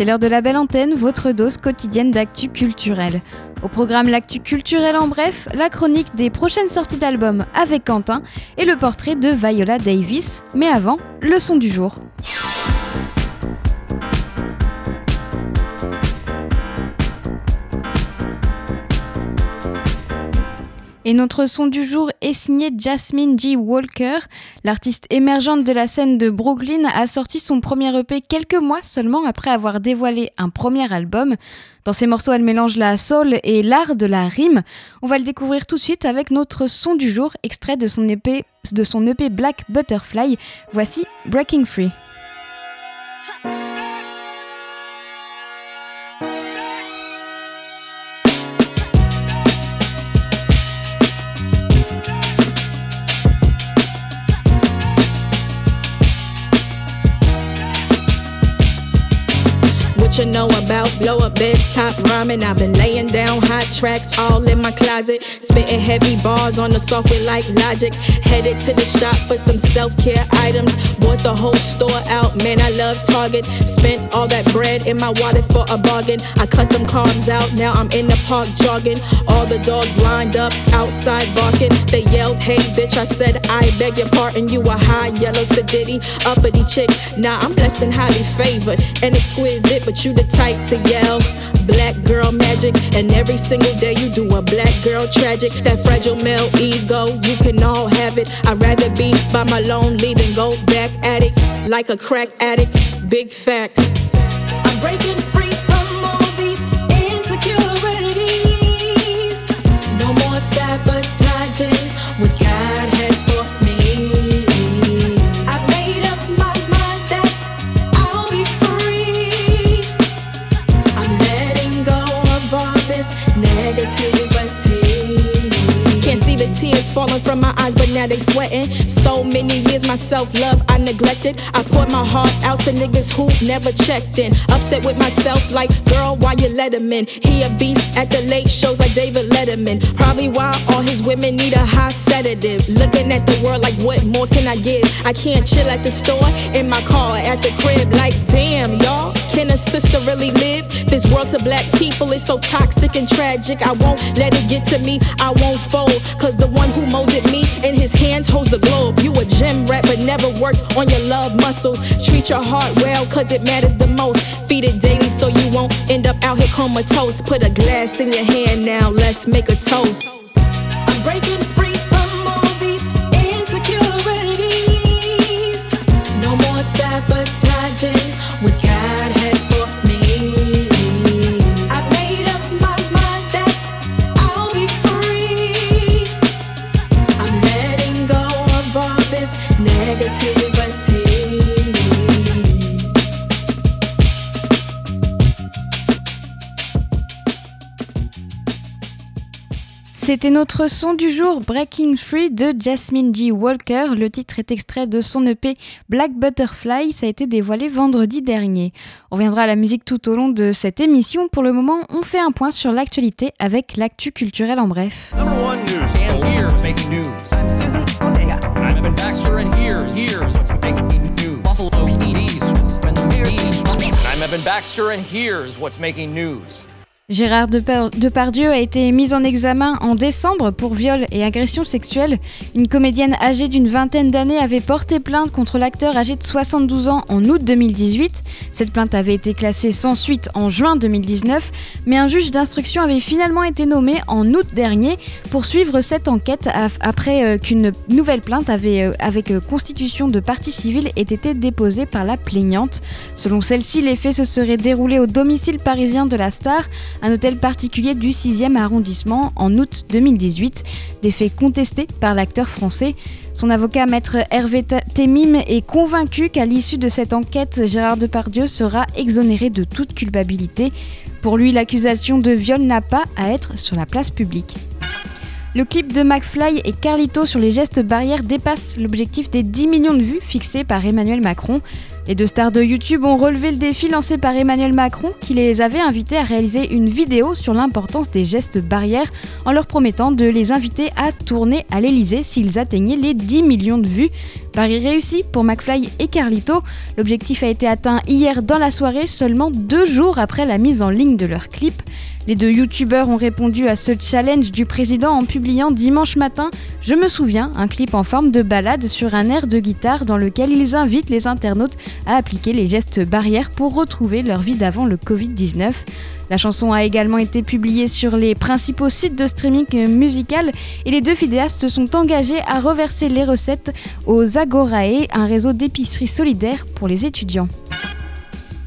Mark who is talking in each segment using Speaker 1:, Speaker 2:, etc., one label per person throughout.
Speaker 1: c'est l'heure de la belle antenne, votre dose quotidienne d'actu culturel. Au programme l'actu culturel en bref, la chronique des prochaines sorties d'albums avec Quentin et le portrait de Viola Davis, mais avant, le son du jour. Et notre son du jour est signé Jasmine G. Walker. L'artiste émergente de la scène de Brooklyn a sorti son premier EP quelques mois seulement après avoir dévoilé un premier album. Dans ses morceaux, elle mélange la soul et l'art de la rime. On va le découvrir tout de suite avec notre son du jour, extrait de son EP, de son EP Black Butterfly. Voici Breaking Free.
Speaker 2: You know about blow up beds, top rhyming. I've been laying down hot tracks all in my closet, spitting heavy bars on the software like Logic. Headed to the shop for some self care items. Bought the whole store out, man. I love Target. Spent all that bread in my wallet for a bargain. I cut them carbs out, now I'm in the park jogging. All the dogs lined up outside barking. They yelled, Hey bitch, I said, I beg your pardon. You a high yellow sedity, uppity chick. Nah, I'm blessed and highly favored and exquisite, but you you the type to yell. Black girl magic and every single day you do a black girl tragic. That fragile male ego you can all have it. I'd rather be by my lonely than go back at it like a crack addict. Big facts. I'm breaking free I'ma eyes but now they sweating. So many years my self-love i neglected. I poured my heart out to niggas who never checked in. Upset with myself like girl why you let him in? He a beast at the late shows like david letterman. Probably why all his women need a high sedative. Looking at the world like what more can i give? I can't chill at the store in my car at the crib. Like damn y'all can a sister really live? This world to black people is so toxic and tragic. I won't let it get to me i won't fold. Cause the one who molded me in his hands holds the globe. You a gym rat but never worked on your love muscle. Treat your heart well cause it matters the most. Feed it daily so you won't end up out here comatose. Put a glass in your hand now let's make a toast. I'm breaking
Speaker 1: C'était notre son du jour Breaking Free de Jasmine G. Walker. Le titre est extrait de son EP Black Butterfly. Ça a été dévoilé vendredi dernier. On reviendra à la musique tout au long de cette émission. Pour le moment, on fait un point sur l'actualité avec l'actu culturel en bref.
Speaker 3: Number one news. And here's making news. I'm Evan Baxter, and here's here's what's making news?
Speaker 1: Gérard Depar- Depardieu a été mis en examen en décembre pour viol et agression sexuelle. Une comédienne âgée d'une vingtaine d'années avait porté plainte contre l'acteur âgé de 72 ans en août 2018. Cette plainte avait été classée sans suite en juin 2019, mais un juge d'instruction avait finalement été nommé en août dernier pour suivre cette enquête après euh, qu'une nouvelle plainte euh, avec euh, constitution de partie civile ait été déposée par la plaignante. Selon celle-ci, les faits se seraient déroulés au domicile parisien de la star un hôtel particulier du 6e arrondissement en août 2018, des faits contestés par l'acteur français. Son avocat, maître Hervé Temim, est convaincu qu'à l'issue de cette enquête, Gérard Depardieu sera exonéré de toute culpabilité. Pour lui, l'accusation de viol n'a pas à être sur la place publique. Le clip de McFly et Carlito sur les gestes barrières dépasse l'objectif des 10 millions de vues fixé par Emmanuel Macron. Les deux stars de YouTube ont relevé le défi lancé par Emmanuel Macron qui les avait invités à réaliser une vidéo sur l'importance des gestes barrières en leur promettant de les inviter à tourner à l'Elysée s'ils atteignaient les 10 millions de vues. Paris réussi pour McFly et Carlito. L'objectif a été atteint hier dans la soirée, seulement deux jours après la mise en ligne de leur clip. Les deux youtubeurs ont répondu à ce challenge du président en publiant dimanche matin Je me souviens, un clip en forme de balade sur un air de guitare dans lequel ils invitent les internautes à appliquer les gestes barrières pour retrouver leur vie d'avant le Covid-19. La chanson a également été publiée sur les principaux sites de streaming musical et les deux vidéastes se sont engagés à reverser les recettes aux Agorae, un réseau d'épicerie solidaire pour les étudiants.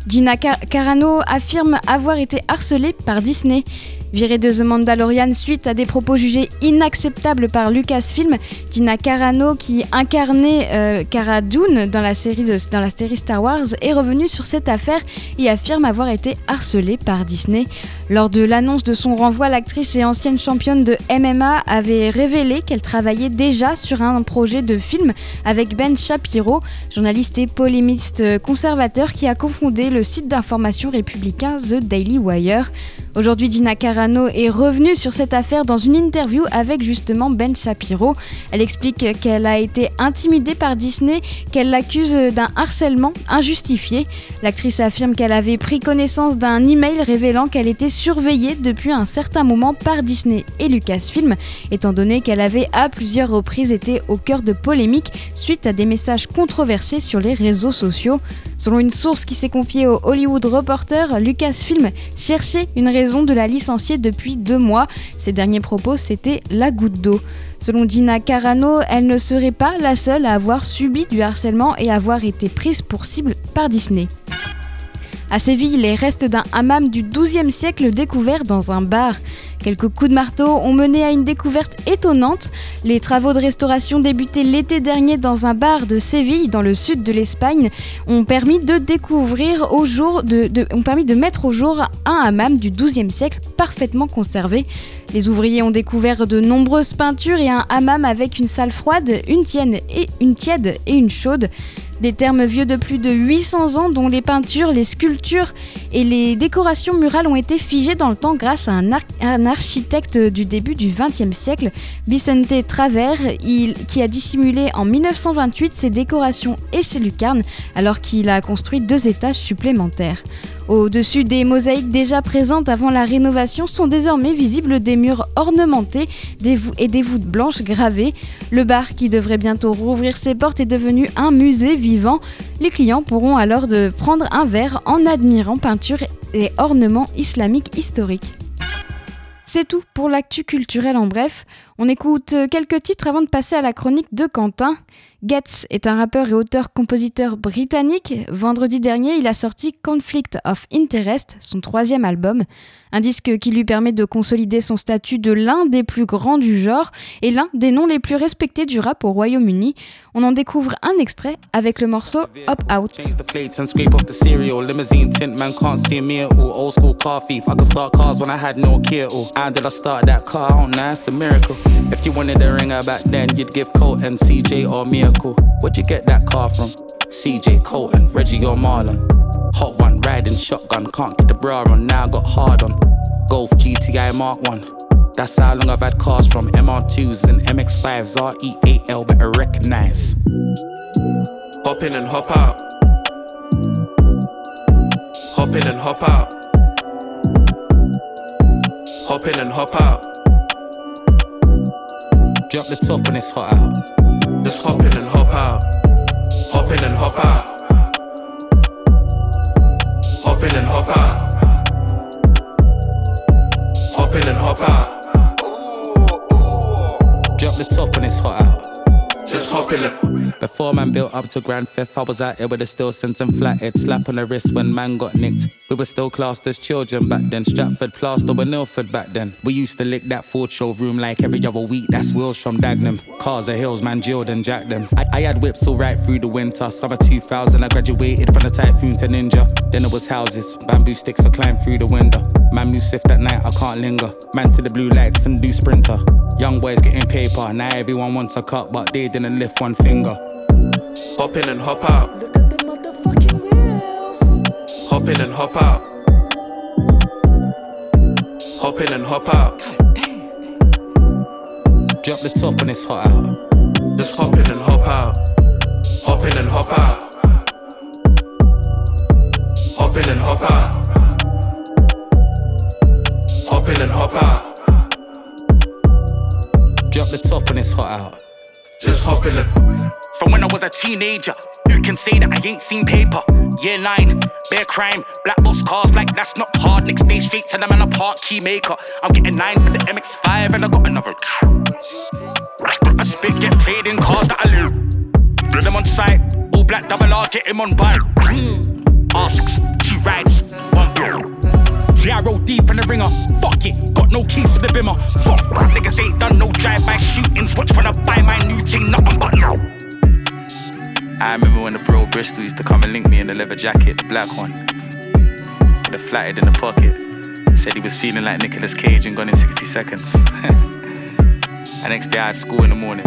Speaker 1: Gina Carano affirme avoir été harcelée par Disney. Virée de The Mandalorian suite à des propos jugés inacceptables par Lucasfilm, Gina Carano, qui incarnait euh, Cara Dune dans la, série Star Wars, est revenue sur cette affaire et affirme avoir été harcelée par Disney. Lors de l'annonce de son renvoi, l'actrice et ancienne championne de MMA avait révélé qu'elle travaillait déjà sur un projet de film avec Ben Shapiro, journaliste et polémiste conservateur qui a confondé le site d'information républicain The Daily Wire. Aujourd'hui, Gina Carano est revenue sur cette affaire dans une interview avec justement Ben Shapiro. Elle explique qu'elle a été intimidée par Disney, qu'elle l'accuse d'un harcèlement injustifié. L'actrice affirme qu'elle avait pris connaissance d'un email révélant qu'elle était surveillée depuis un certain moment par Disney et Lucasfilm, étant donné qu'elle avait à plusieurs reprises été au cœur de polémiques suite à des messages controversés sur les réseaux sociaux. Selon une source qui s'est confiée au Hollywood Reporter, Lucasfilm cherchait une raison de la licencier depuis deux mois. Ses derniers propos, c'était la goutte d'eau. Selon Dina Carano, elle ne serait pas la seule à avoir subi du harcèlement et avoir été prise pour cible par Disney. À Séville, les restes d'un hammam du XIIe siècle découverts dans un bar. Quelques coups de marteau ont mené à une découverte étonnante. Les travaux de restauration débutés l'été dernier dans un bar de Séville, dans le sud de l'Espagne, ont permis de mettre au jour un hammam du XIIe siècle parfaitement conservé. Les ouvriers ont découvert de nombreuses peintures et un hammam avec une salle froide, une tienne et une tiède et une chaude. Des termes vieux de plus de 800 ans dont les peintures, les sculptures et les décorations murales ont été figées dans le temps grâce à un, architecte du début du XXe siècle, Vicente Travers, qui a dissimulé en 1928 ses décorations et ses lucarnes alors qu'il a construit deux étages supplémentaires. Au-dessus des mosaïques déjà présentes avant la rénovation sont désormais visibles des murs ornementés et des voûtes blanches gravées. Le bar, qui devrait bientôt rouvrir ses portes, est devenu un musée vivant. Les clients pourront alors de prendre un verre en admirant peintures et ornements islamiques historiques. C'est tout pour l'actu culturel en bref. On écoute quelques titres avant de passer à la chronique de Quentin. Getz est un rappeur et auteur-compositeur britannique. Vendredi dernier, il a sorti Conflict of Interest, son troisième album, un disque qui lui permet de consolider son statut de l'un des plus grands du genre et l'un des noms les plus respectés du rap au Royaume-Uni. On en découvre un extrait avec le morceau Up Out.
Speaker 4: Vehicle. Where'd you get that car from? CJ Colton, Reggie or Marlon. Hot one, riding shotgun, can't get the bra on, now got hard on. Golf GTI Mark 1. That's how long I've had cars from MR2s and MX5s, RE8L, better recognize. Hop in and hop out. Hop in and hop out. Hop in and hop out. Drop the top and it's hot out. Just hop in and hop out. Up to Grand Theft, I was out here with a still sense and flathead. Slap on the wrist when man got nicked. We were still classed as children back then. Stratford, Plaster, and Ilford back then. We used to lick that Ford showroom like every other week. That's wheels from Dagenham. Cars are hills, man, jailed and jacked them. I, I had whips all right through the winter. Summer 2000, I graduated from the typhoon to ninja. Then it was houses, bamboo sticks, I climbed through the window. Man move swift at night, I can't linger. Man to the blue lights and do sprinter. Young boys getting paper, now everyone wants a cut, but they didn't lift one finger. Hop in and hop out. Look at the motherfucking wheels. Hop in and hop out. Hop in and hop out. Drop the top and it's hot out. Just hop in and hop out. Hop in and hop out. Hop in and hop out. Hop in and hop out. Drop the top and it's hot out. Just hop in and. From when I was a teenager, who can say that I ain't seen paper? Year nine, bare crime, black box cars like that's not hard. Next day straight to them and a park key maker. I'm getting nine for the MX5 and I got another. I spit get played in cars that I loot. Blood them on sight, all black double R, get him on bike. Hmm. Asks, two rides, one blow. Yeah, I roll deep in the ringer. Fuck it, got no keys for the bimmer. Fuck, niggas ain't done no drive-by shootings. Watch when I buy my new thing, nothing but no. I remember when the bro Bristol used to come and link me in the leather jacket, the black one. A flatted in the pocket. Said he was feeling like Nicolas Cage and gone in 60 seconds. the next day I had school in the morning.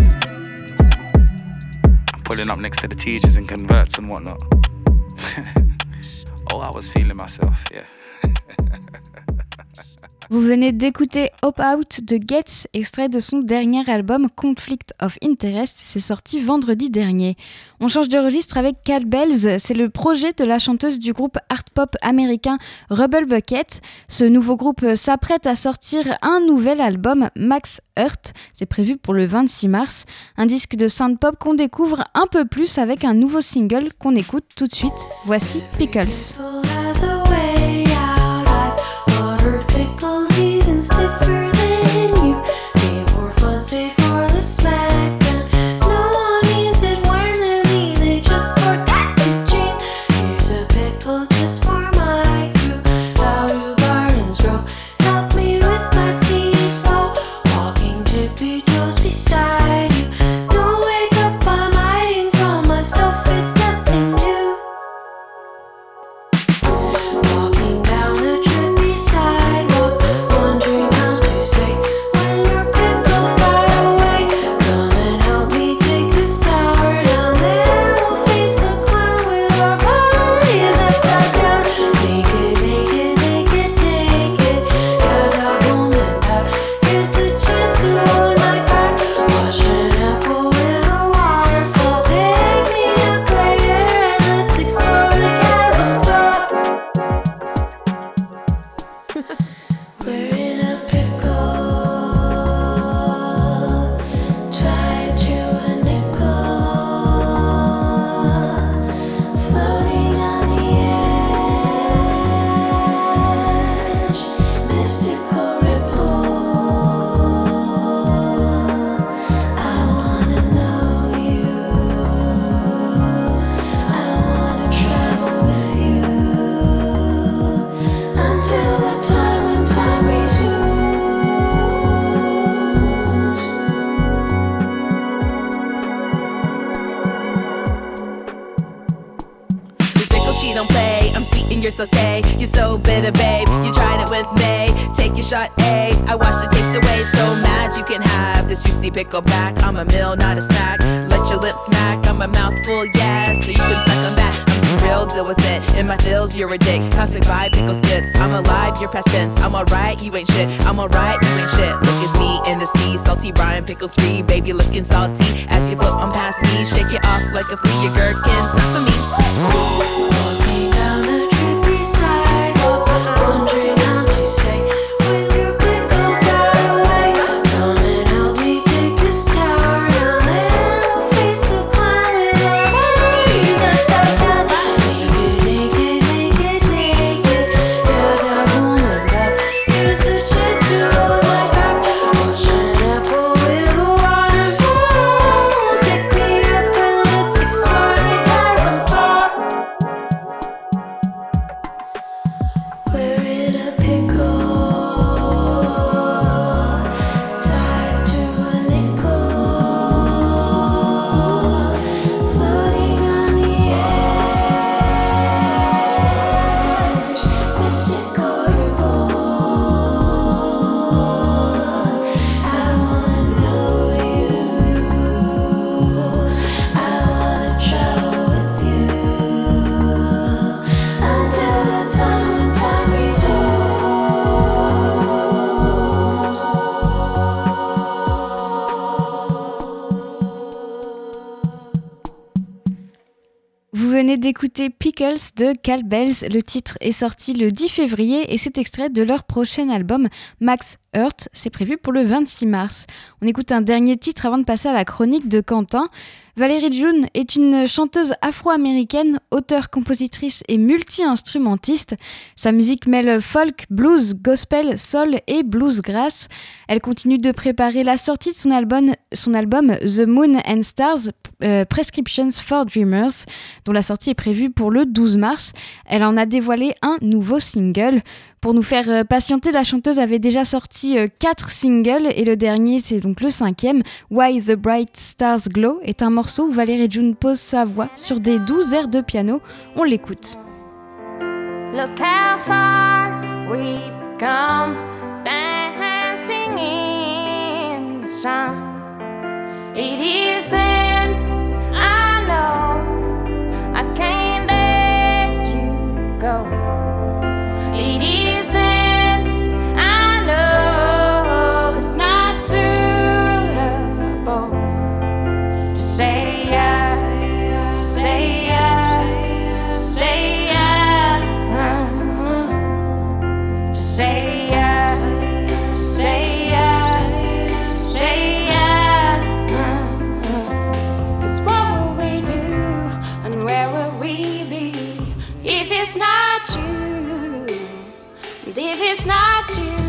Speaker 4: I'm pulling up next to the teachers and converts and whatnot. oh, I was feeling myself, yeah.
Speaker 5: Vous venez d'écouter Hop Out de Getz, extrait de son dernier album Conflict of Interest, c'est sorti vendredi dernier. On change de registre avec Cal Bells, c'est le projet de la chanteuse du groupe art pop américain Rubble Bucket. Ce nouveau groupe s'apprête à sortir un nouvel album, Max Earth, c'est prévu pour le 26 mars. Un disque de sound pop qu'on découvre un peu plus avec un nouveau single qu'on écoute tout de suite. Voici Pickles.
Speaker 6: Pickle back. I'm a mill, not a snack. Let your lips smack. I'm a mouthful, yeah. So you can suck on that. I'm too real, deal with it. In my feels, you're a dick. Cosmic vibe, pickle skips. I'm alive, you're past tense. I'm alright, you ain't shit. I'm alright, you ain't shit. Look at me in the sea, salty brine, pickles free. Baby looking salty. As you flip on past me, shake it off like a flea. Your gherkins, not for me.
Speaker 1: D'écouter Pickles de Cal Bells. Le titre est sorti le 10 février et c'est extrait de leur prochain album Max Earth. C'est prévu pour le 26 mars. On écoute un dernier titre avant de passer à la chronique de Quentin. Valérie June est une chanteuse afro-américaine, auteure, compositrice et multi-instrumentiste. Sa musique mêle folk, blues, gospel, soul et bluesgrass. Elle continue de préparer la sortie de son album, son album The Moon and Stars, euh, Prescriptions for Dreamers, dont la sortie est prévue pour le 12 mars. Elle en a dévoilé un nouveau single. Pour nous faire euh, patienter, la chanteuse avait déjà sorti euh, quatre singles et le dernier, c'est donc le cinquième, Why the Bright Stars Glow, est un morceau où Valérie June pose sa voix sur des douze airs de piano. On l'écoute.
Speaker 7: Look how far come dancing in. It is then I know I can't let you go. It's not you? If it's not you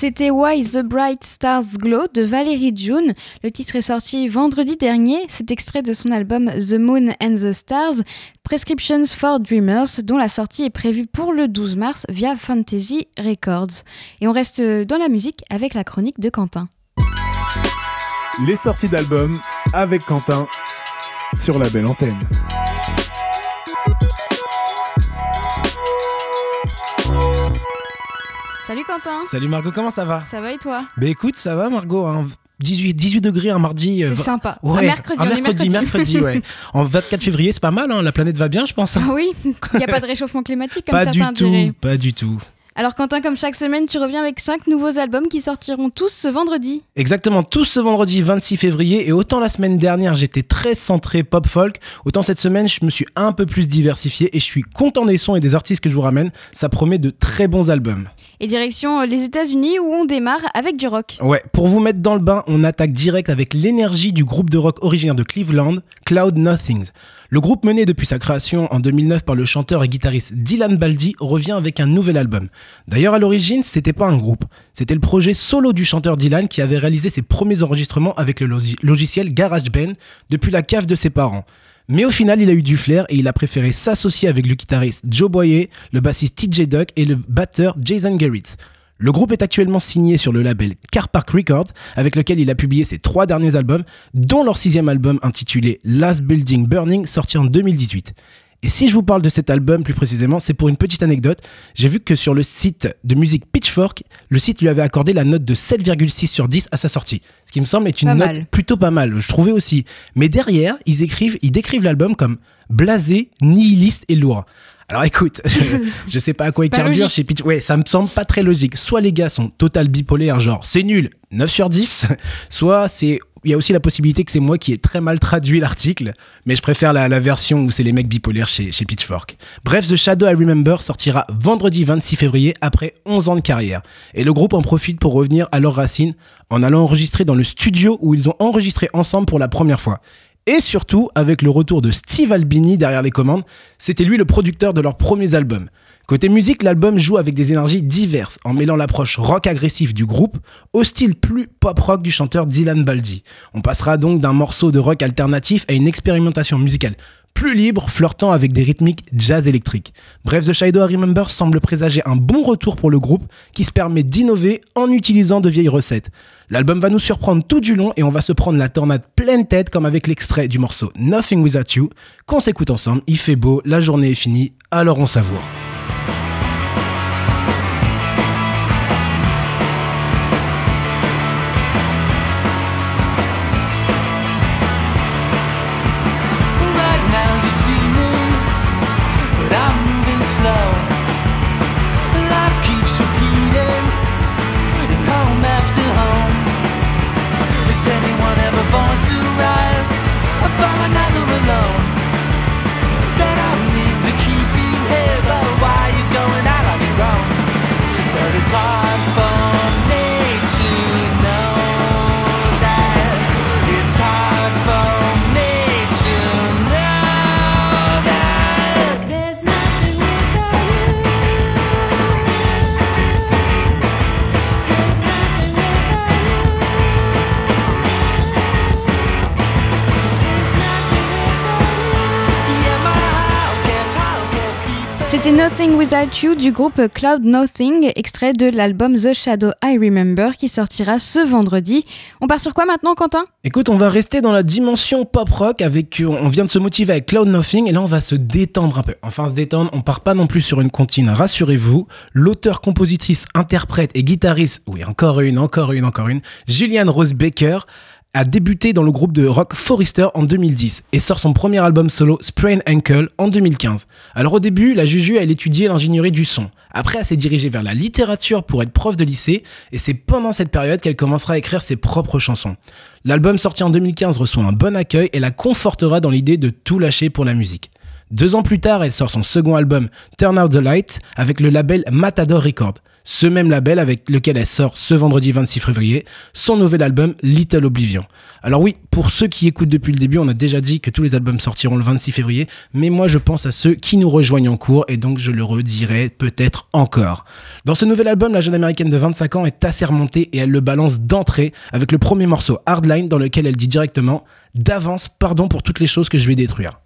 Speaker 1: C'était Why the Bright Stars Glow de Valérie June. Le titre est sorti vendredi dernier. C'est extrait de son album The Moon and the Stars, Prescriptions for Dreamers, dont la sortie est prévue pour le 12 mars via Fantasy Records. Et on reste dans la musique avec la chronique de Quentin.
Speaker 8: Les sorties d'albums avec Quentin sur la belle antenne.
Speaker 1: Salut Quentin
Speaker 9: Salut Margot, comment ça va?
Speaker 1: Ça va et toi?
Speaker 9: Bah écoute, ça va Margot, hein, 18, 18 degrés un mardi. euh,
Speaker 1: C'est sympa.
Speaker 9: Ouais,
Speaker 1: Un mercredi,
Speaker 9: un mercredi,
Speaker 1: mercredi.
Speaker 9: mercredi, ouais. En 24 février, c'est pas mal, hein, la planète va bien, je pense. hein.
Speaker 1: Ah oui, il n'y a pas de réchauffement climatique comme
Speaker 9: pas du
Speaker 1: certains
Speaker 9: tout,
Speaker 1: diraient.
Speaker 9: pas du tout.
Speaker 1: Alors Quentin, comme chaque semaine, tu reviens avec 5 nouveaux albums qui sortiront tous ce vendredi.
Speaker 9: Exactement, tous ce vendredi 26 février. Et autant la semaine dernière, j'étais très centré pop folk, autant cette semaine, je me suis un peu plus diversifié et je suis content des sons et des artistes que je vous ramène. Ça promet de très bons albums.
Speaker 1: Et direction euh, les États-Unis où on démarre avec du rock.
Speaker 9: Ouais, pour vous mettre dans le bain, on attaque direct avec l'énergie du groupe de rock originaire de Cleveland, Cloud Nothings. Le groupe mené depuis sa création en 2009 par le chanteur et guitariste Dylan Baldi revient avec un nouvel album. D'ailleurs, à l'origine, c'était pas un groupe, c'était le projet solo du chanteur Dylan qui avait réalisé ses premiers enregistrements avec le logi- logiciel GarageBand depuis la cave de ses parents. Mais au final, il a eu du flair et il a préféré s'associer avec le guitariste Joe Boyer, le bassiste TJ Duck et le batteur Jason Garrett. Le groupe est actuellement signé sur le label Car Park Records, avec lequel il a publié ses trois derniers albums, dont leur sixième album intitulé Last Building Burning, sorti en 2018. Et si je vous parle de cet album plus précisément, c'est pour une petite anecdote. J'ai vu que sur le site de musique Pitchfork, le site lui avait accordé la note de 7,6 sur 10 à sa sortie. Ce qui me semble être une
Speaker 1: Pas
Speaker 9: note
Speaker 1: mal.
Speaker 9: plutôt pas mal, je trouvais aussi. Mais derrière, ils écrivent, ils décrivent l'album comme blasé, nihiliste et lourd. Alors écoute, je sais pas à quoi écardir
Speaker 1: logique.
Speaker 9: chez Pitch. Ouais, ça me semble pas très logique. Soit les gars sont total bipolaires, genre c'est nul, 9 sur 10, soit c'est il y a aussi la possibilité que c'est moi qui ai très mal traduit l'article, mais je préfère la, la version où c'est les mecs bipolaires chez, chez Pitchfork. Bref, The Shadow I Remember sortira vendredi 26 février après 11 ans de carrière. Et le groupe en profite pour revenir à leurs racines en allant enregistrer dans le studio où ils ont enregistré ensemble pour la première fois. Et surtout, avec le retour de Steve Albini derrière les commandes, c'était lui le producteur de leurs premiers albums. Côté musique, l'album joue avec des énergies diverses, en mêlant l'approche rock agressif du groupe au style plus pop-rock du chanteur Dylan Baldi. On passera donc d'un morceau de rock alternatif à une expérimentation musicale plus libre, flirtant avec des rythmiques jazz électriques. Bref, The Shadow I Remember semble présager un bon retour pour le groupe qui se permet d'innover en utilisant de vieilles recettes. L'album va nous surprendre tout du long et on va se prendre la tornade pleine tête comme avec l'extrait du morceau Nothing Without You qu'on s'écoute ensemble. Il fait beau, la journée est finie, alors on savoure.
Speaker 7: Nothing Without You
Speaker 1: du groupe Cloud Nothing, extrait de l'album The Shadow I Remember qui sortira ce vendredi. On part sur quoi maintenant, Quentin?
Speaker 9: Écoute, on va rester dans la dimension pop rock avec, on vient de se motiver avec Cloud Nothing et là on va se détendre un peu. Enfin se détendre, on part pas non plus sur une comptine, rassurez-vous. L'auteur, compositrice, interprète et guitariste, oui encore une, encore une, encore une, Julianne Rose Baker a débuté dans le groupe de rock Forrester en 2010 et sort son premier album solo Sprain Ankle en 2015. Alors au début, la Juju elle étudiait l'ingénierie du son. Après, elle s'est dirigée vers la littérature pour être prof de lycée et c'est pendant cette période qu'elle commencera à écrire ses propres chansons. L'album sorti en 2015 reçoit un bon accueil et la confortera dans l'idée de tout lâcher pour la musique. Deux ans plus tard, elle sort son second album Turn Out the Light avec le label Matador Records. Ce même label avec lequel elle sort ce vendredi 26 février son nouvel album Little Oblivion. Alors oui, pour ceux qui écoutent depuis le début, on a déjà dit que tous les albums sortiront le 26 février, mais moi je pense à ceux qui nous rejoignent en cours et donc je le redirai peut-être encore. Dans ce nouvel album, la jeune américaine de 25 ans est assermentée et elle le balance d'entrée avec le premier morceau Hardline dans lequel elle dit directement d'avance pardon pour toutes les choses que je vais détruire.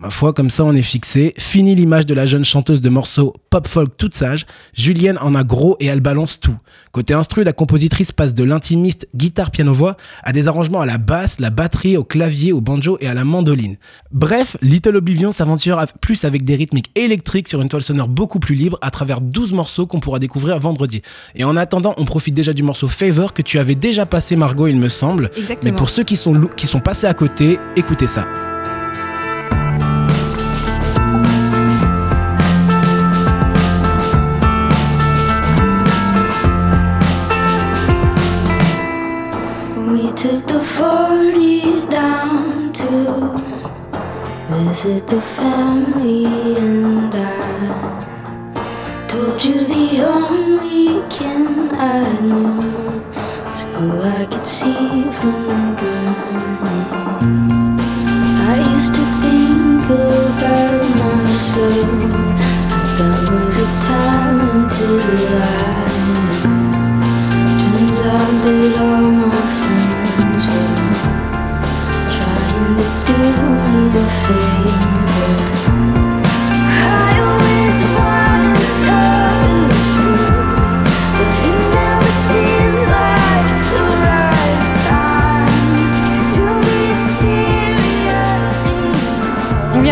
Speaker 9: Ma foi, comme ça on est fixé. Fini l'image de la jeune chanteuse de morceaux pop folk toute sage. Julienne en a gros et elle balance tout. Côté instru, la compositrice passe de l'intimiste guitare piano voix à des arrangements à la basse, la batterie, au clavier, au banjo et à la mandoline. Bref, Little Oblivion s'aventure av- plus avec des rythmiques électriques sur une toile sonore beaucoup plus libre à travers 12 morceaux qu'on pourra découvrir vendredi. Et en attendant, on profite déjà du morceau Favor que tu avais déjà passé Margot, il me semble.
Speaker 1: Exactement.
Speaker 9: Mais pour ceux qui sont, lou- qui sont passés à côté, écoutez ça.
Speaker 7: Was it the family and I told you the only kin I know was who I could see from the gurney? I used to think about myself.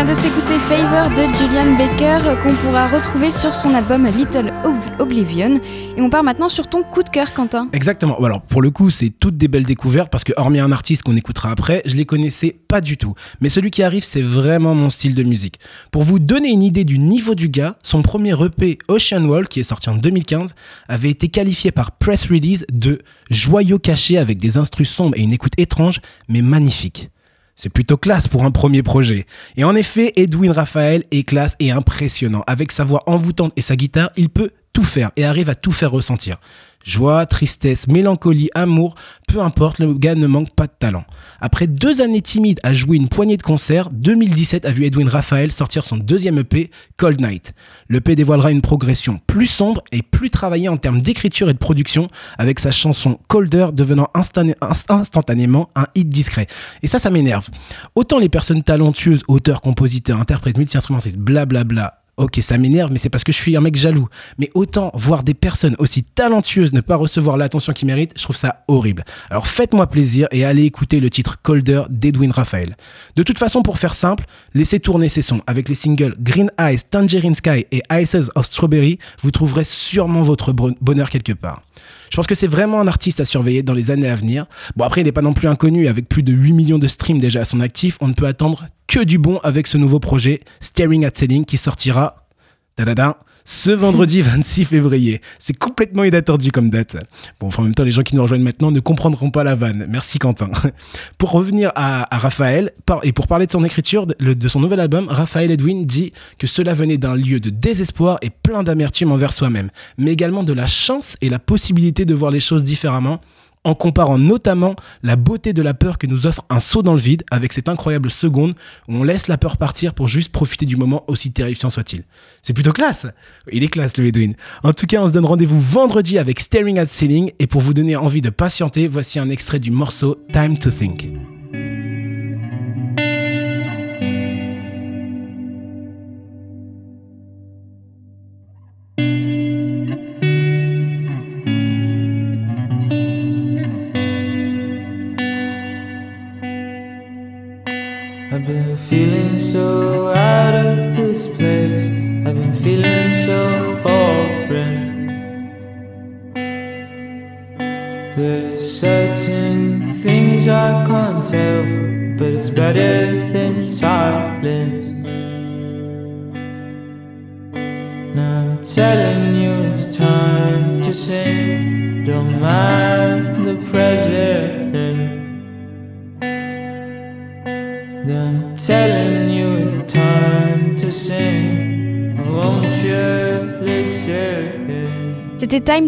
Speaker 1: Cover de Julian Baker euh, qu'on pourra retrouver sur son album Little Ob- Oblivion. Et on part maintenant sur ton coup de cœur, Quentin.
Speaker 9: Exactement. Alors pour le coup, c'est toutes des belles découvertes parce que hormis un artiste qu'on écoutera après, je les connaissais pas du tout. Mais celui qui arrive, c'est vraiment mon style de musique. Pour vous donner une idée du niveau du gars, son premier EP Ocean Wall, qui est sorti en 2015, avait été qualifié par Press Release de joyau caché avec des instrus sombres et une écoute étrange, mais magnifique. C'est plutôt classe pour un premier projet. Et en effet, Edwin Raphaël est classe et impressionnant. Avec sa voix envoûtante et sa guitare, il peut tout faire et arrive à tout faire ressentir. Joie, tristesse, mélancolie, amour, peu importe, le gars ne manque pas de talent. Après deux années timides à jouer une poignée de concerts, 2017 a vu Edwin Raphaël sortir son deuxième EP, Cold Night. L'EP dévoilera une progression plus sombre et plus travaillée en termes d'écriture et de production, avec sa chanson Colder devenant instantané- inst- instantanément un hit discret. Et ça, ça m'énerve. Autant les personnes talentueuses, auteurs, compositeurs, interprètes, multi-instrumentistes, blablabla, Ok, ça m'énerve, mais c'est parce que je suis un mec jaloux. Mais autant voir des personnes aussi talentueuses ne pas recevoir l'attention qu'ils méritent, je trouve ça horrible. Alors faites-moi plaisir et allez écouter le titre Colder d'Edwin Raphael. De toute façon, pour faire simple, laissez tourner ces sons. Avec les singles Green Eyes, Tangerine Sky et Ices of Strawberry, vous trouverez sûrement votre bon- bonheur quelque part. Je pense que c'est vraiment un artiste à surveiller dans les années à venir. Bon, après, il n'est pas non plus inconnu. Avec plus de 8 millions de streams déjà à son actif, on ne peut attendre que du bon avec ce nouveau projet, Staring at Selling, qui sortira tadada, ce vendredi 26 février. C'est complètement inattendu comme date. Bon, enfin, en même temps, les gens qui nous rejoignent maintenant ne comprendront pas la vanne. Merci Quentin. Pour revenir à, Raphaël, et pour parler de son écriture, de son nouvel album, Raphaël Edwin dit que cela venait d'un lieu de désespoir et plein d'amertume envers soi-même, mais également de la chance et la possibilité de voir les choses différemment en comparant notamment la beauté de la peur que nous offre un saut dans le vide avec cette incroyable seconde où on laisse la peur partir pour juste profiter du moment aussi terrifiant soit-il. C'est plutôt classe. Il est classe le Edwin. En tout cas, on se donne rendez-vous vendredi avec Staring at Ceiling et pour vous donner envie de patienter, voici un extrait du morceau Time to Think.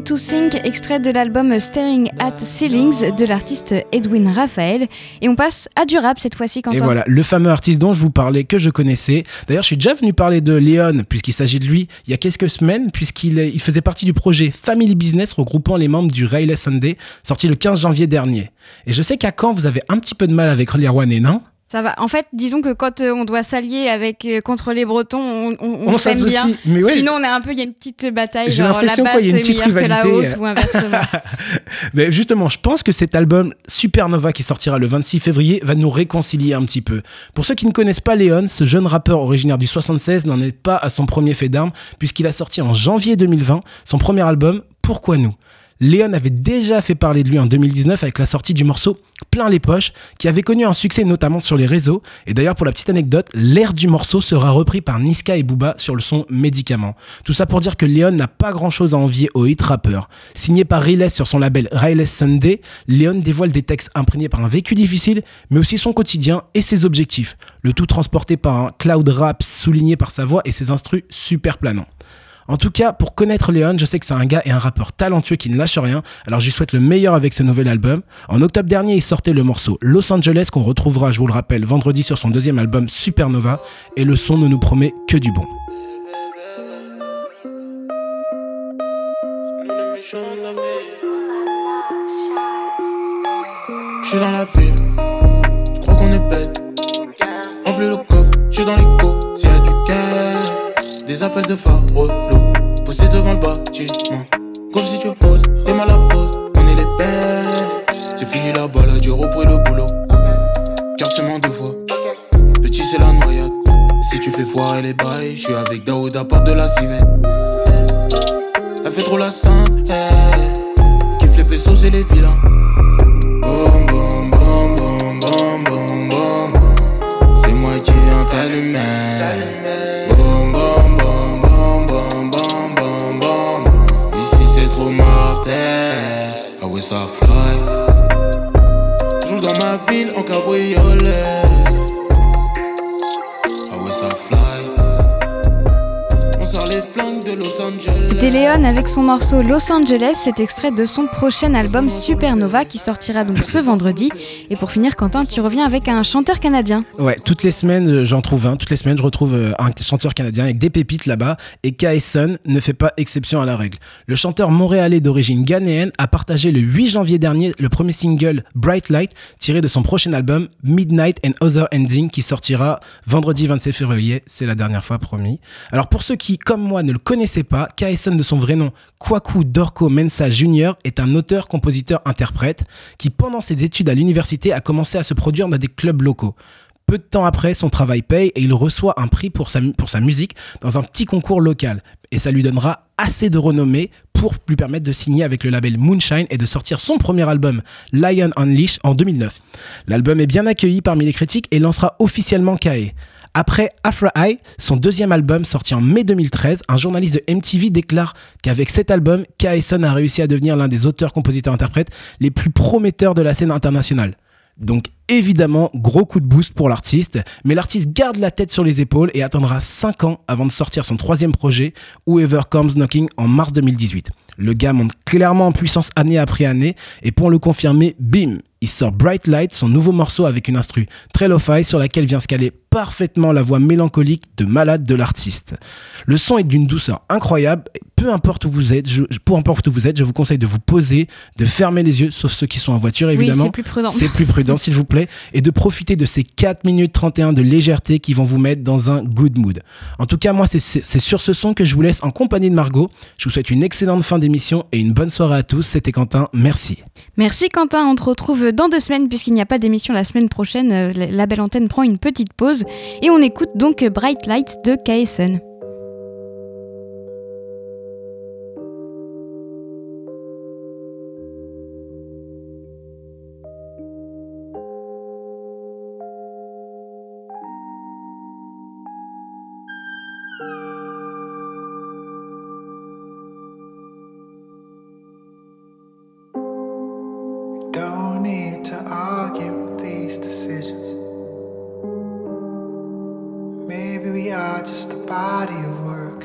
Speaker 10: To
Speaker 1: Think, extrait de l'album Staring at Ceilings de l'artiste Edwin Raphael. Et on passe à du rap cette fois-ci.
Speaker 9: Et voilà, le fameux artiste dont je vous parlais, que je connaissais. D'ailleurs, je suis déjà venu parler de Léon, puisqu'il s'agit de lui, il y a quelques semaines, puisqu'il faisait partie du projet Family Business regroupant les membres du Rayless Sunday, sorti le 15 janvier dernier. Et je sais qu'à Caen, vous avez un petit peu de mal avec et non
Speaker 1: Ça va. En fait, disons que quand euh, on doit s'allier avec euh, contre les Bretons, on, on, on
Speaker 9: On
Speaker 1: s'aime bien.
Speaker 9: Mais ouais.
Speaker 1: Sinon, on a un peu, il y a une petite bataille,
Speaker 9: J'ai
Speaker 1: genre la
Speaker 9: l'impression,
Speaker 1: basse
Speaker 9: quoi, il y a une
Speaker 1: est
Speaker 9: petite
Speaker 1: meilleure que la
Speaker 9: rivalité.
Speaker 1: haute ou inversement.
Speaker 9: Mais justement, je pense que cet album Supernova qui sortira le 26 février va nous réconcilier un petit peu. Pour ceux qui ne connaissent pas Léon, ce jeune rappeur originaire du 76 n'en est pas à son premier fait d'armes puisqu'il a sorti en janvier 2020 son premier album Pourquoi nous? Léon avait déjà fait parler de lui en 2019 avec la sortie du morceau Plein les poches, qui avait connu un succès notamment sur les réseaux. Et d'ailleurs, pour la petite anecdote, l'air du morceau sera repris par Niska et Booba sur le son Médicament. Tout ça pour dire que Léon n'a pas grand chose à envier au hit rappeur. Signé par Riles sur son label Riles Sunday, Léon dévoile des textes imprégnés par un vécu difficile, mais aussi son quotidien et ses objectifs. Le tout transporté par un cloud rap souligné par sa voix et ses instrus super planants. En tout cas, pour connaître Léon, je sais que c'est un gars et un rappeur talentueux qui ne lâche rien, alors je lui souhaite le meilleur avec ce nouvel album. En octobre dernier, il sortait le morceau Los Angeles qu'on retrouvera, je vous le rappelle, vendredi sur son deuxième album Supernova, et le son ne nous promet que du bon.
Speaker 11: Je suis dans la ville, je crois qu'on est bête. Des appels de phare, relou, poussé devant le bâtiment. Comme si tu oses, t'es mal à pause, on est les best. C'est fini la balade, j'ai repris le boulot. Quartier de fois, petit c'est la noyade. Si tu fait foirer les bails. Je suis avec Daoud à porte de la civette. Elle fait trop la sainte, elle. Kiffe les pesos et les vilains. Boum, boum, boum, boum, boum, boum. C'est moi qui viens t'allumer. Ça. Joue dans ma ville en cabriolet. Les flingues de Los Angeles.
Speaker 1: C'était Léon avec son morceau Los Angeles, cet extrait de son prochain album Supernova qui sortira donc ce vendredi. Et pour finir, Quentin, tu reviens avec un chanteur canadien.
Speaker 9: Ouais, toutes les semaines, euh, j'en trouve un. Toutes les semaines, je retrouve euh, un chanteur canadien avec des pépites là-bas. Et Kaeson ne fait pas exception à la règle. Le chanteur montréalais d'origine ghanéenne a partagé le 8 janvier dernier le premier single Bright Light tiré de son prochain album Midnight and Other Ending qui sortira vendredi 27 février. C'est la dernière fois promis. Alors pour ceux qui, comme moi, ne le connaissaient pas, Kaeson de son vrai nom, Kwaku Dorko Mensa Jr. est un auteur, compositeur, interprète qui pendant ses études à l'université a commencé à se produire dans des clubs locaux. Peu de temps après, son travail paye et il reçoit un prix pour sa, mu- pour sa musique dans un petit concours local. Et ça lui donnera assez de renommée pour lui permettre de signer avec le label Moonshine et de sortir son premier album, Lion Unleashed, en 2009. L'album est bien accueilli parmi les critiques et lancera officiellement Kae. Après Afra Eye, son deuxième album sorti en mai 2013, un journaliste de MTV déclare qu'avec cet album, Kaeson a réussi à devenir l'un des auteurs, compositeurs, interprètes les plus prometteurs de la scène internationale. Donc évidemment, gros coup de boost pour l'artiste, mais l'artiste garde la tête sur les épaules et attendra 5 ans avant de sortir son troisième projet, Whoever Comes Knocking, en mars 2018. Le gars monte clairement en puissance année après année, et pour le confirmer, bim, il sort Bright Light, son nouveau morceau avec une instru très lo-fi sur laquelle vient se caler parfaitement la voix mélancolique de malade de l'artiste. Le son est d'une douceur incroyable, peu importe où vous êtes, je, peu importe où vous êtes, je vous conseille de vous poser, de fermer les yeux, sauf ceux qui sont en voiture évidemment.
Speaker 1: c'est plus prudent.
Speaker 9: C'est plus prudent s'il vous plaît, et de profiter de ces 4 minutes 31 de légèreté qui vont vous mettre dans un good mood. En tout cas, moi, c'est- sur ce son que je vous laisse en compagnie de Margot. Je vous souhaite une excellente fin d'émission et une bonne soirée à tous. C'était Quentin, merci.
Speaker 1: Merci Quentin, on te retrouve dans deux semaines puisqu'il n'y a pas d'émission la semaine prochaine. Euh, La belle antenne prend une petite pause et on écoute donc Bright Lights de Kaeson.
Speaker 12: Body of work.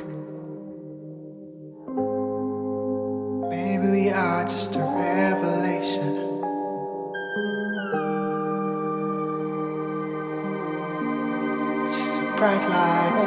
Speaker 12: Maybe we are just a revelation. Just some bright lights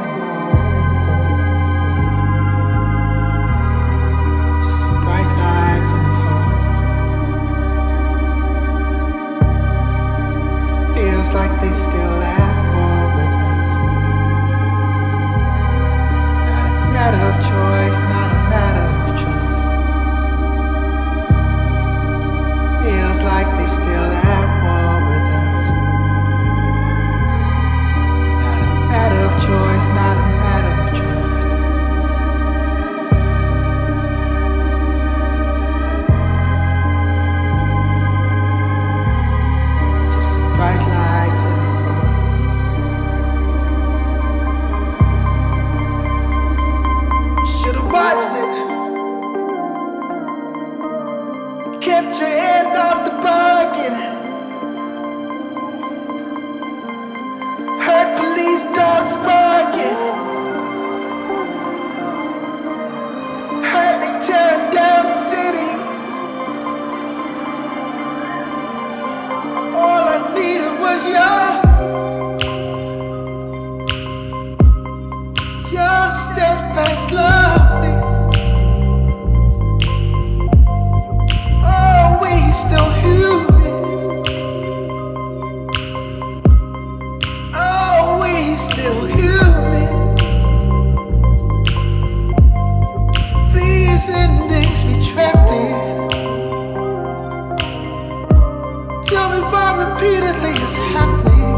Speaker 12: tell me why repeatedly happening.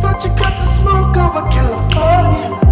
Speaker 12: Thought you cut the smoke over California.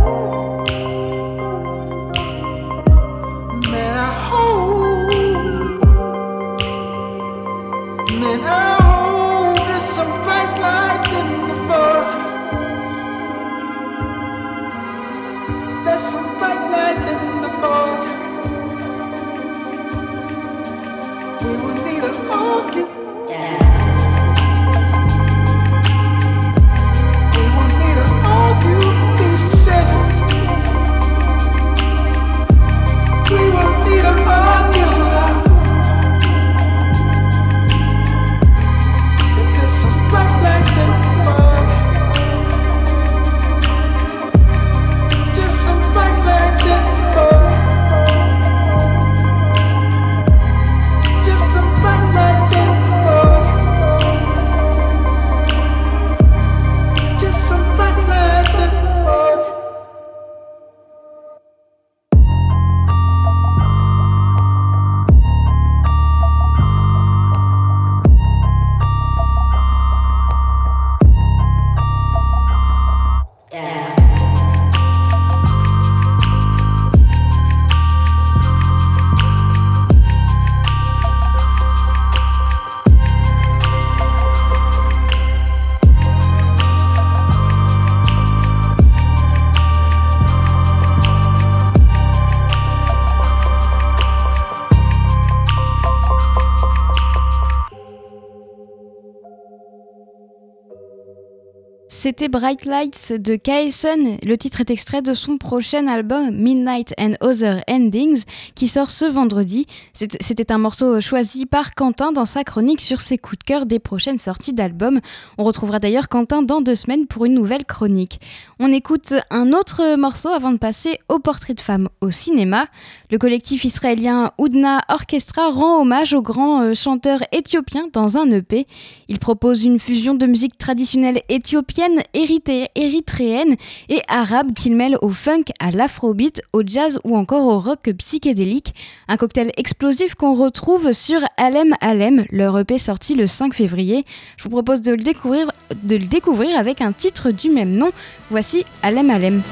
Speaker 1: C'était Bright Lights de KSN. Le titre est extrait de son prochain album Midnight and Other Endings qui sort ce vendredi. C'était un morceau choisi par Quentin dans sa chronique sur ses coups de cœur des prochaines sorties d'albums. On retrouvera d'ailleurs Quentin dans deux semaines pour une nouvelle chronique. On écoute un autre morceau avant de passer au portrait de femme au cinéma. Le collectif israélien Oudna Orchestra rend hommage au grand euh, chanteur éthiopien dans un EP. Il propose une fusion de musique traditionnelle éthiopienne, érythréenne et arabe qu'il mêle au funk, à l'afrobeat, au jazz ou encore au rock psychédélique. Un cocktail explosif qu'on retrouve sur Alem Alem, leur EP sorti le 5 février. Je vous propose de le découvrir, de le découvrir avec un titre du même nom. Voici Alem Alem.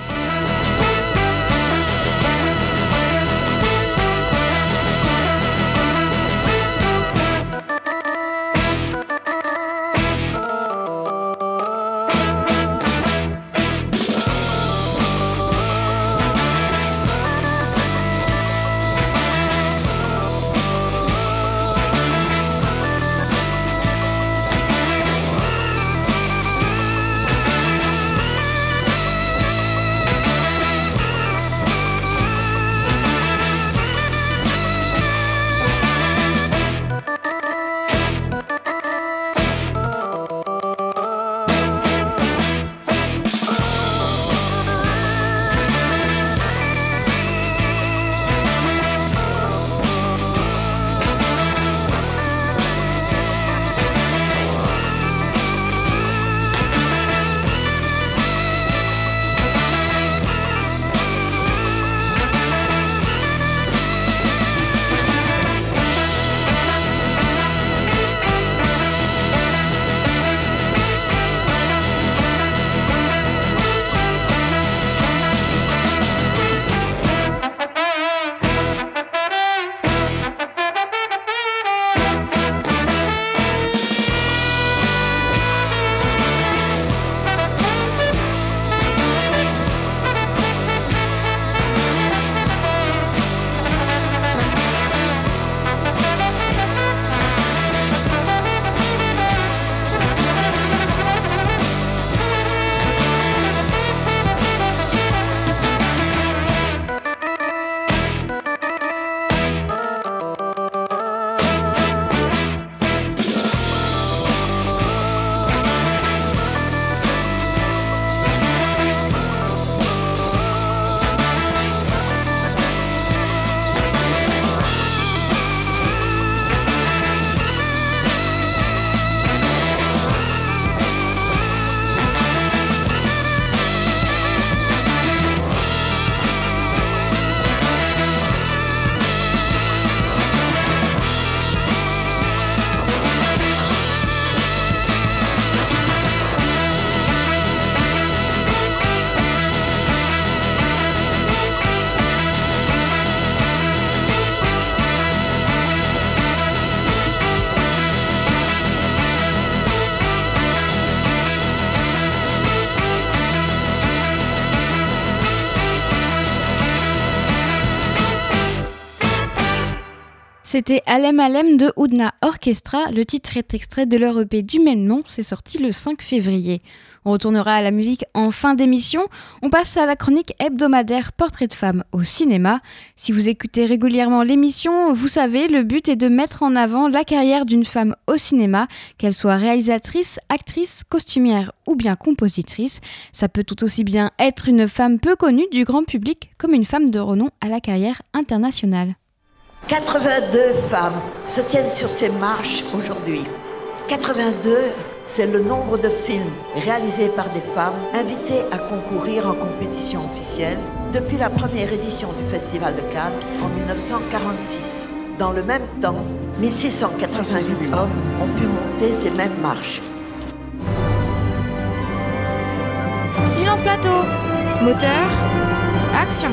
Speaker 1: C'était Alem Alem de Oudna Orchestra. Le titre est extrait de leur EP du même nom. C'est sorti le 5 février. On retournera à la musique en fin d'émission. On passe à la chronique hebdomadaire Portrait de femme au cinéma. Si vous écoutez régulièrement l'émission, vous savez, le but est de mettre en avant la carrière d'une femme au cinéma, qu'elle soit réalisatrice, actrice, costumière ou bien compositrice. Ça peut tout aussi bien être une femme peu connue du grand public comme une femme de renom à la carrière internationale.
Speaker 13: 82 femmes se tiennent sur ces marches aujourd'hui. 82, c'est le nombre de films réalisés par des femmes invitées à concourir en compétition officielle depuis la première édition du Festival de Cannes en 1946. Dans le même temps, 1688 hommes ont pu monter ces mêmes marches.
Speaker 1: Silence plateau Moteur Action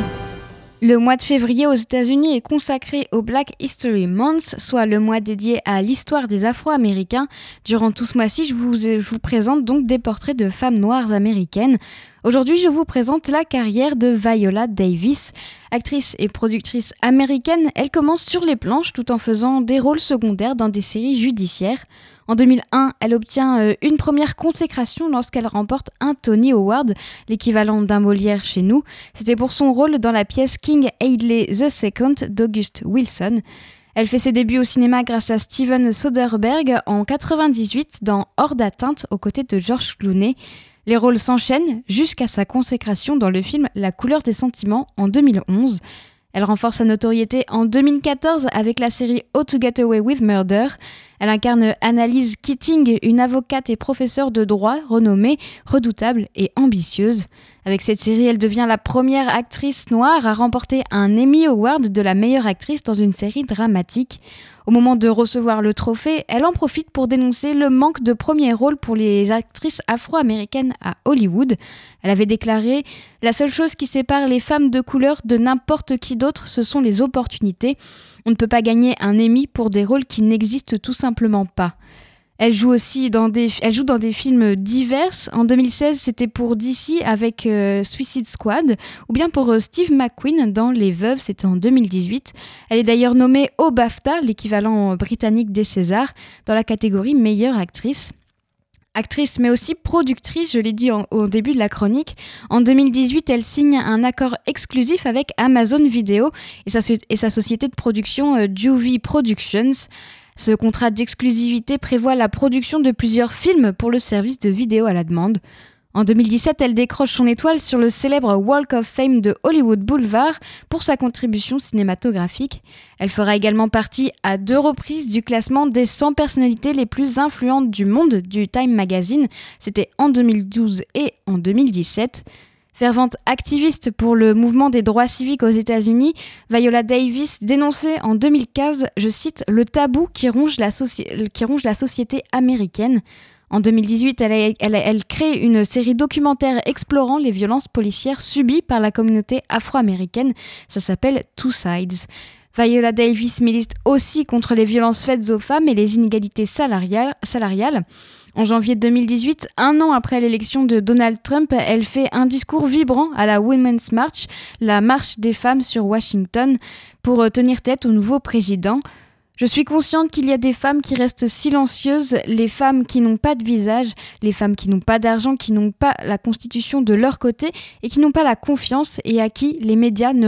Speaker 1: le mois de février aux États-Unis est consacré au Black History Month, soit le mois dédié à l'histoire des Afro-Américains. Durant tout ce mois-ci, je vous, je vous présente donc des portraits de femmes noires américaines. Aujourd'hui, je vous présente la carrière de Viola Davis. Actrice et productrice américaine, elle commence sur les planches tout en faisant des rôles secondaires dans des séries judiciaires. En 2001, elle obtient euh, une première consécration lorsqu'elle remporte un Tony Award, l'équivalent d'un Molière chez nous. C'était pour son rôle dans la pièce King Aidley II d'August Wilson. Elle fait ses débuts au cinéma grâce à Steven Soderbergh en 98 dans Hors d'atteinte aux côtés de George Clooney. Les rôles s'enchaînent jusqu'à sa consécration dans le film La couleur des sentiments en 2011. Elle renforce sa notoriété en 2014 avec la série How to Get Away with Murder. Elle incarne Annalise Keating, une avocate et professeure de droit renommée, redoutable et ambitieuse. Avec cette série, elle devient la première actrice noire à remporter un Emmy Award de la meilleure actrice dans une série dramatique. Au moment de recevoir le trophée, elle en profite pour dénoncer le manque de premier rôle pour les actrices afro-américaines à Hollywood. Elle avait déclaré La seule chose qui sépare les femmes de couleur de n'importe qui d'autre, ce sont les opportunités. On ne peut pas gagner un Emmy pour des rôles qui n'existent tout simplement pas. Elle joue aussi dans des, elle joue dans des films divers. En 2016, c'était pour DC avec euh, Suicide Squad, ou bien pour euh, Steve McQueen dans Les Veuves, c'était en 2018. Elle est d'ailleurs nommée au BAFTA, l'équivalent britannique des Césars, dans la catégorie meilleure actrice. Actrice mais aussi productrice, je l'ai dit au début de la chronique. En 2018, elle signe un accord exclusif avec Amazon Video et sa, so- et sa société de production euh, Juvie Productions. Ce contrat d'exclusivité prévoit la production de plusieurs films pour le service de vidéo à la demande. En 2017, elle décroche son étoile sur le célèbre Walk of Fame de Hollywood Boulevard pour sa contribution cinématographique. Elle fera également partie à deux reprises du classement des 100 personnalités les plus influentes du monde du Time Magazine. C'était en 2012 et en 2017. Fervente activiste pour le mouvement des droits civiques aux États-Unis, Viola Davis dénonçait en 2015, je cite, le tabou qui ronge la, qui société américaine. En 2018, elle, a- crée une série documentaire explorant les violences policières subies par la communauté afro-américaine. Ça s'appelle Two Sides. Viola Davis milite aussi contre les violences faites aux femmes et les inégalités salariales. En janvier 2018, un an après l'élection de Donald Trump, elle fait un discours vibrant à la Women's March, la marche des femmes sur Washington, pour tenir tête au nouveau président. Je suis consciente qu'il y a des femmes qui restent silencieuses, les femmes qui n'ont pas de visage, les femmes qui n'ont pas d'argent, qui n'ont pas la constitution de leur côté et qui n'ont pas la confiance et à qui les médias ne,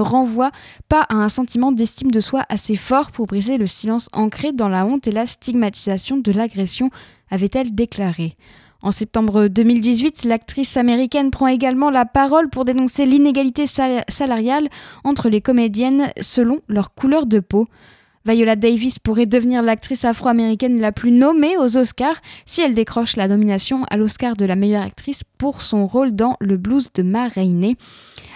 Speaker 1: renvoient pas à un sentiment d'estime de soi assez fort pour briser le silence ancré dans la honte et la stigmatisation de l'agression, avait-elle déclaré. En septembre 2018, l'actrice américaine prend également la parole pour dénoncer l'inégalité sal- salariale entre les comédiennes selon leur couleur de peau. Viola Davis pourrait devenir l'actrice afro-américaine la plus nommée aux Oscars si elle décroche la nomination à l'Oscar de la meilleure actrice pour son rôle dans Le blues de Ma Rainey.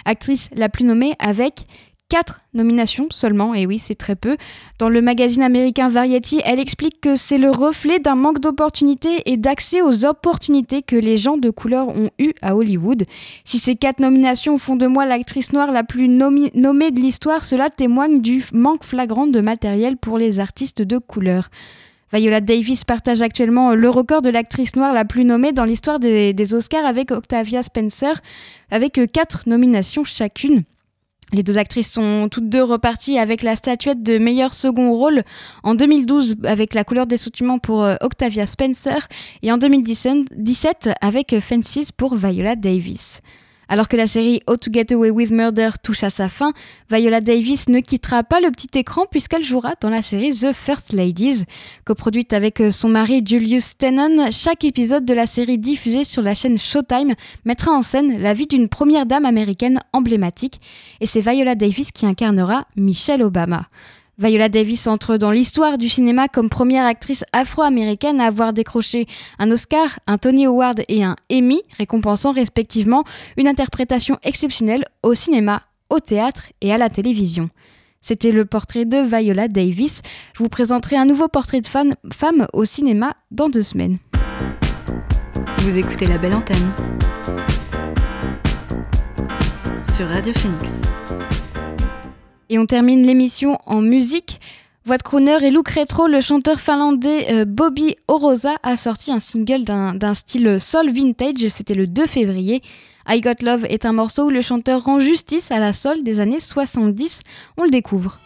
Speaker 1: Actrice la plus nommée avec quatre nominations seulement, et oui, c'est très peu. Dans le magazine américain Variety, elle explique que c'est le reflet d'un manque d'opportunités et d'accès aux opportunités que les gens de couleur ont eu à Hollywood. Si ces quatre nominations font de moi l'actrice noire la plus nommée de l'histoire, cela témoigne du manque flagrant de matériel pour les artistes de couleur. Viola Davis partage actuellement le record de l'actrice noire la plus nommée dans l'histoire des, des Oscars avec Octavia Spencer, avec euh, quatre nominations chacune. Les deux actrices sont toutes deux reparties avec la statuette de meilleur second rôle en 2012 avec La couleur des sentiments pour euh, Octavia Spencer et en 2017 avec euh, Fences pour Viola Davis. Alors que la série How to Get Away with Murder touche à sa fin, Viola Davis ne quittera pas le petit écran puisqu'elle jouera dans la série The First Ladies. Coproduite avec euh, son mari Julius Tennant, chaque épisode de la série diffusée sur la chaîne Showtime mettra en scène la vie d'une première dame américaine emblématique et c'est Viola Davis qui incarnera Michelle Obama. Viola Davis entre dans l'histoire du cinéma comme première actrice afro-américaine à avoir décroché un Oscar, un Tony Award et un Emmy, récompensant respectivement une interprétation exceptionnelle au cinéma, au théâtre et à la télévision. C'était le portrait de Viola Davis. Je vous présenterai un nouveau portrait de femme au cinéma dans deux semaines.
Speaker 14: Vous écoutez La Belle Antenne sur Radio Phoenix.
Speaker 1: Et on termine l'émission en musique.
Speaker 15: Voix de crooner et look rétro, le chanteur finlandais euh, Bobby Orosa a sorti un single d'un style soul vintage, c'était le 2 février. I Got Love est un morceau où le chanteur rend justice à la soul des années 70. On le découvre.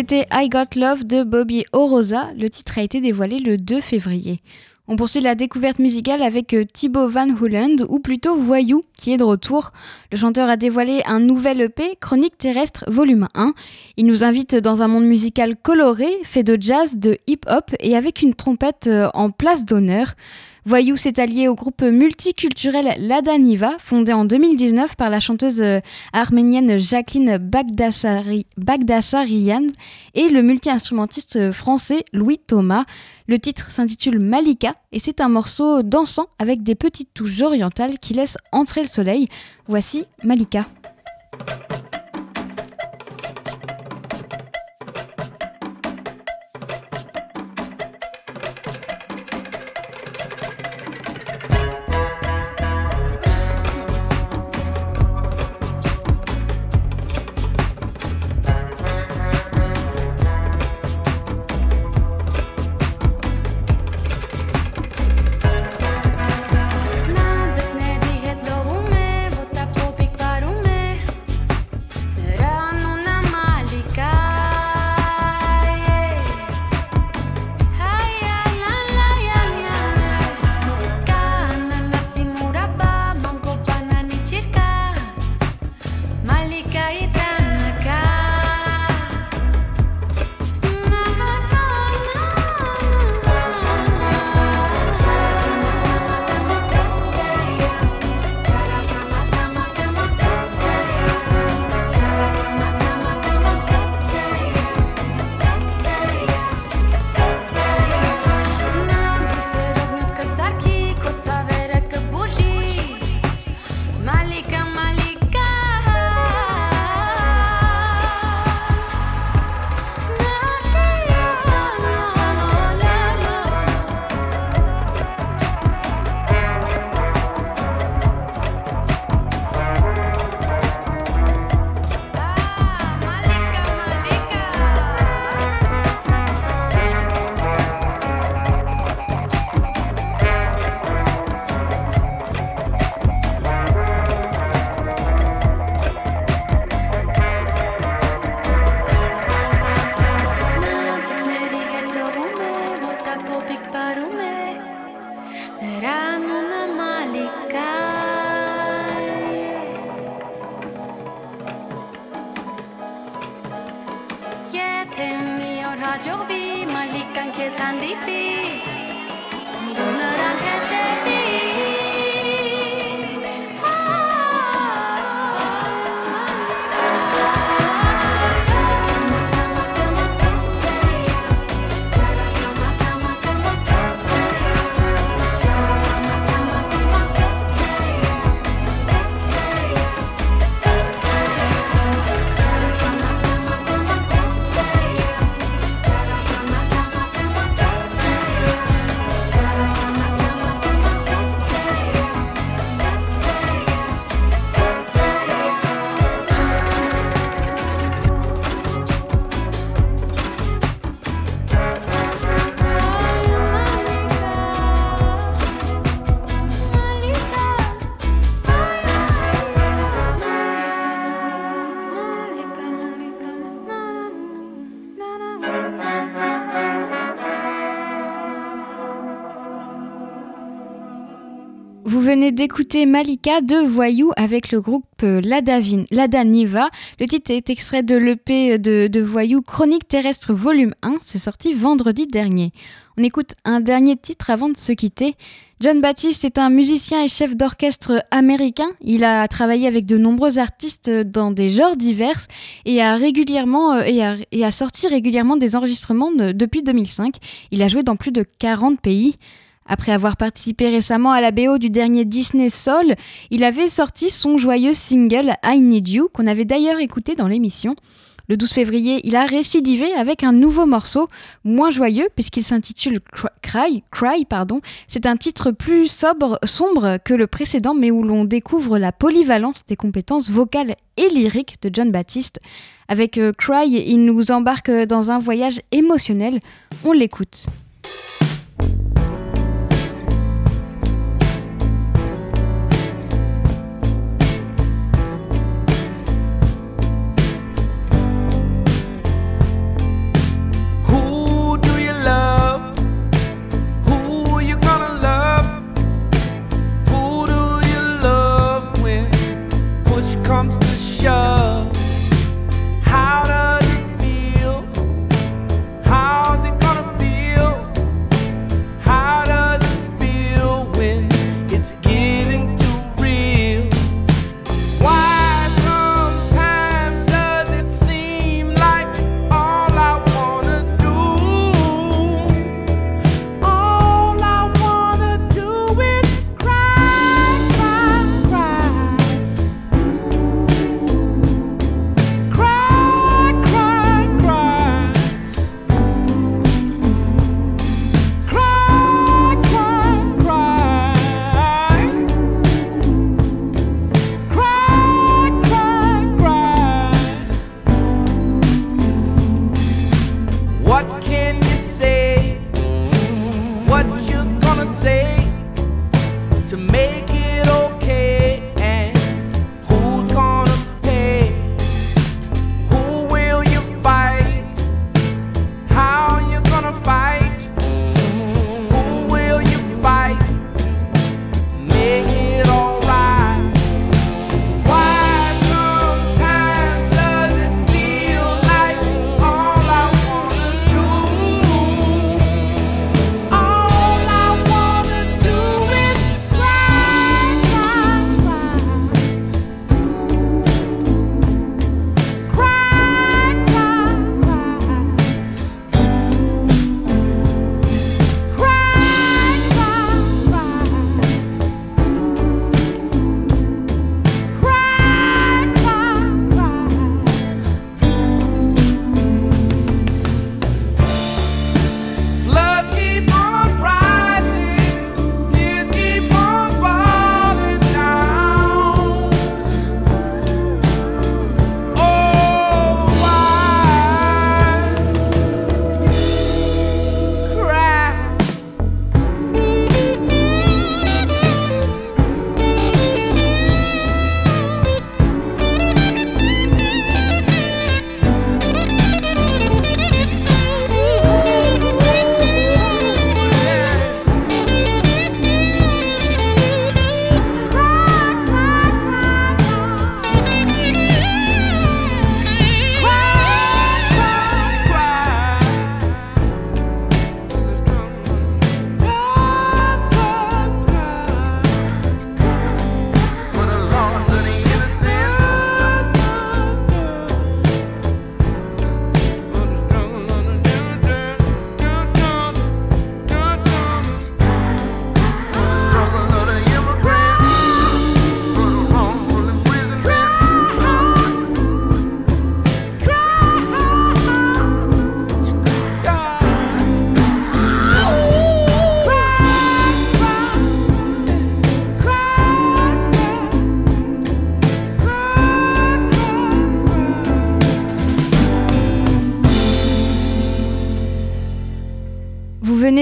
Speaker 15: C'était I Got Love de Bobby Orosa. Le titre a été dévoilé le 2 février. On poursuit la découverte musicale avec euh, Thibaut Van Hooland, ou plutôt Voyou, qui est de retour. Le chanteur a dévoilé un nouvel EP, Chronique terrestre volume 1. Il nous invite dans un monde musical coloré, fait de jazz, de hip-hop et avec une trompette euh, en place d'honneur. Voyou s'est allié au groupe multiculturel Lada Niva, fondé en 2019 par la chanteuse euh, arménienne Jacqueline Bagdassari- Bagdassarian et le multi-instrumentiste euh, français Louis Thomas. Le titre s'intitule Malika et c'est un morceau dansant avec des petites touches orientales qui laissent entrer le soleil. Voici Malika.
Speaker 1: D'écouter Malika de Voyou avec le groupe euh, Ladavin- Lada Niva. Le titre est extrait de l'EP de, Voyou Chronique terrestre volume 1. C'est sorti vendredi dernier. On écoute un dernier titre avant de se quitter. John Baptiste est un musicien et chef d'orchestre américain. Il a travaillé avec de nombreux artistes dans des genres divers et a régulièrement euh, et a, sorti régulièrement des enregistrements de- depuis 2005. Il a joué dans plus de 40 pays. Après avoir participé récemment à la BO du dernier Disney Soul, il avait sorti son joyeux single I Need You, qu'on avait d'ailleurs écouté dans l'émission. Le 12 février, il a récidivé avec un nouveau morceau, moins joyeux, puisqu'il s'intitule Cry- Cry. Pardon. C'est un titre plus sobre, sombre que le précédent, mais où l'on découvre la polyvalence des compétences vocales et lyriques de John Baptiste. Avec euh, Cry, il nous embarque dans un voyage émotionnel. On l'écoute.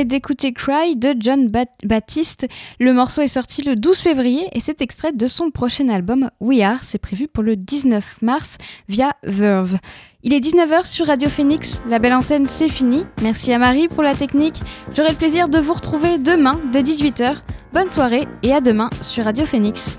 Speaker 1: D'écouter Cry de John Baptiste. Le morceau est sorti le 12 février et c'est extrait de son prochain album We Are. C'est prévu pour le 19 mars via Verve. Il est 19h sur Radio Phoenix. La belle antenne, c'est fini. Merci à Marie pour la technique. J'aurai le plaisir de vous retrouver demain dès 18h. Bonne soirée et à demain sur Radio Phoenix.